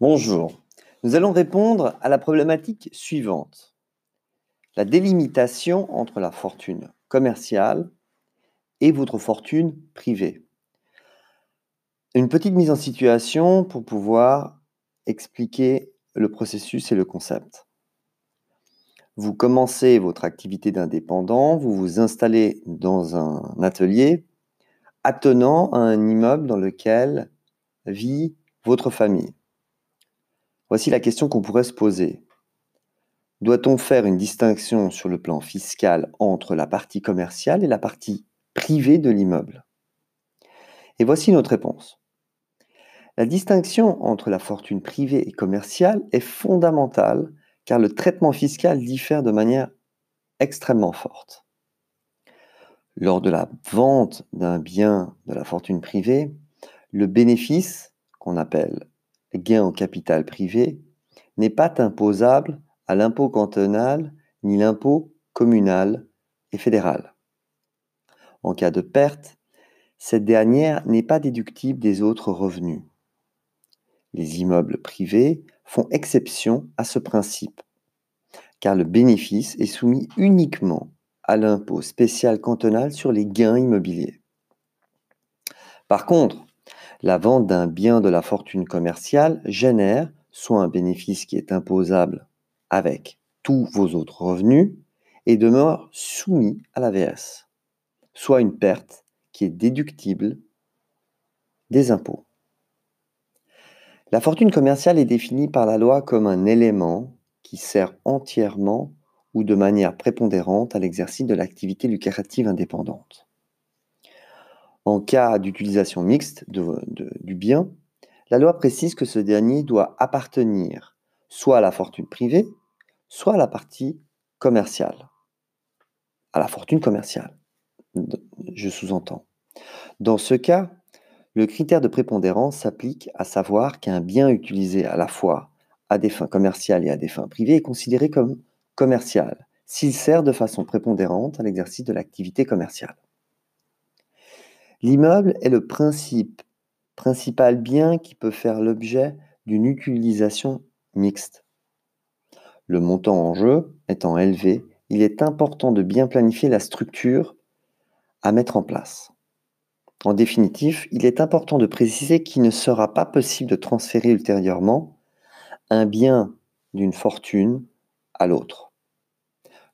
Bonjour. Nous allons répondre à la problématique suivante. La délimitation entre la fortune commerciale et votre fortune privée. Une petite mise en situation pour pouvoir expliquer le processus et le concept. Vous commencez votre activité d'indépendant, vous vous installez dans un atelier attenant à un immeuble dans lequel vit votre famille. Voici la question qu'on pourrait se poser. Doit-on faire une distinction sur le plan fiscal entre la partie commerciale et la partie privée de l'immeuble? Et voici notre réponse. La distinction entre la fortune privée et commerciale est fondamentale car le traitement fiscal diffère de manière extrêmement forte. Lors de la vente d'un bien de la fortune privée, le bénéfice, qu'on appelle gain au capital privé n'est pas imposable à l'impôt cantonal ni l'impôt communal et fédéral. En cas de perte, cette dernière n'est pas déductible des autres revenus. Les immeubles privés font exception à ce principe, car le bénéfice est soumis uniquement à l'impôt spécial cantonal sur les gains immobiliers. Par contre, la vente d'un bien de la fortune commerciale génère soit un bénéfice qui est imposable avec tous vos autres revenus et demeure soumis à l'AVS, soit une perte qui est déductible des impôts. La fortune commerciale est définie par la loi comme un élément qui sert entièrement ou de manière prépondérante à l'exercice de l'activité lucrative indépendante. En cas d'utilisation mixte du bien, la loi précise que ce dernier doit appartenir soit à la fortune privée, soit à la partie commerciale. À la fortune commerciale, je sous-entends. Dans ce cas, le critère de prépondérance s'applique à savoir qu'un bien utilisé à la fois à des fins commerciales et à des fins privées est considéré comme commercial s'il sert de façon prépondérante à l'exercice de l'activité commerciale. L'immeuble est le principal bien qui peut faire l'objet d'une utilisation mixte. Le montant en jeu étant élevé, il est important de bien planifier la structure à mettre en place. En définitive, il est important de préciser qu'il ne sera pas possible de transférer ultérieurement un bien d'une fortune à l'autre.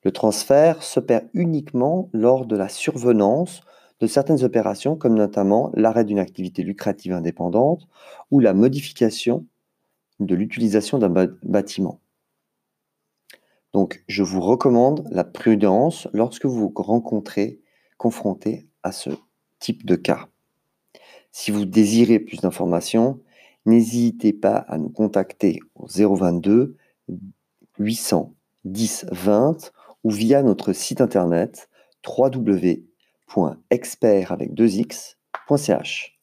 Le transfert se perd uniquement lors de la survenance de certaines opérations, comme notamment l'arrêt d'une activité lucrative indépendante ou la modification de l'utilisation d'un bâtiment. Donc, je vous recommande la prudence lorsque vous vous rencontrez confronté à ce type de cas. Si vous désirez plus d'informations, n'hésitez pas à nous contacter au 022 810 20 ou via notre site internet www expert avec deux x.ch.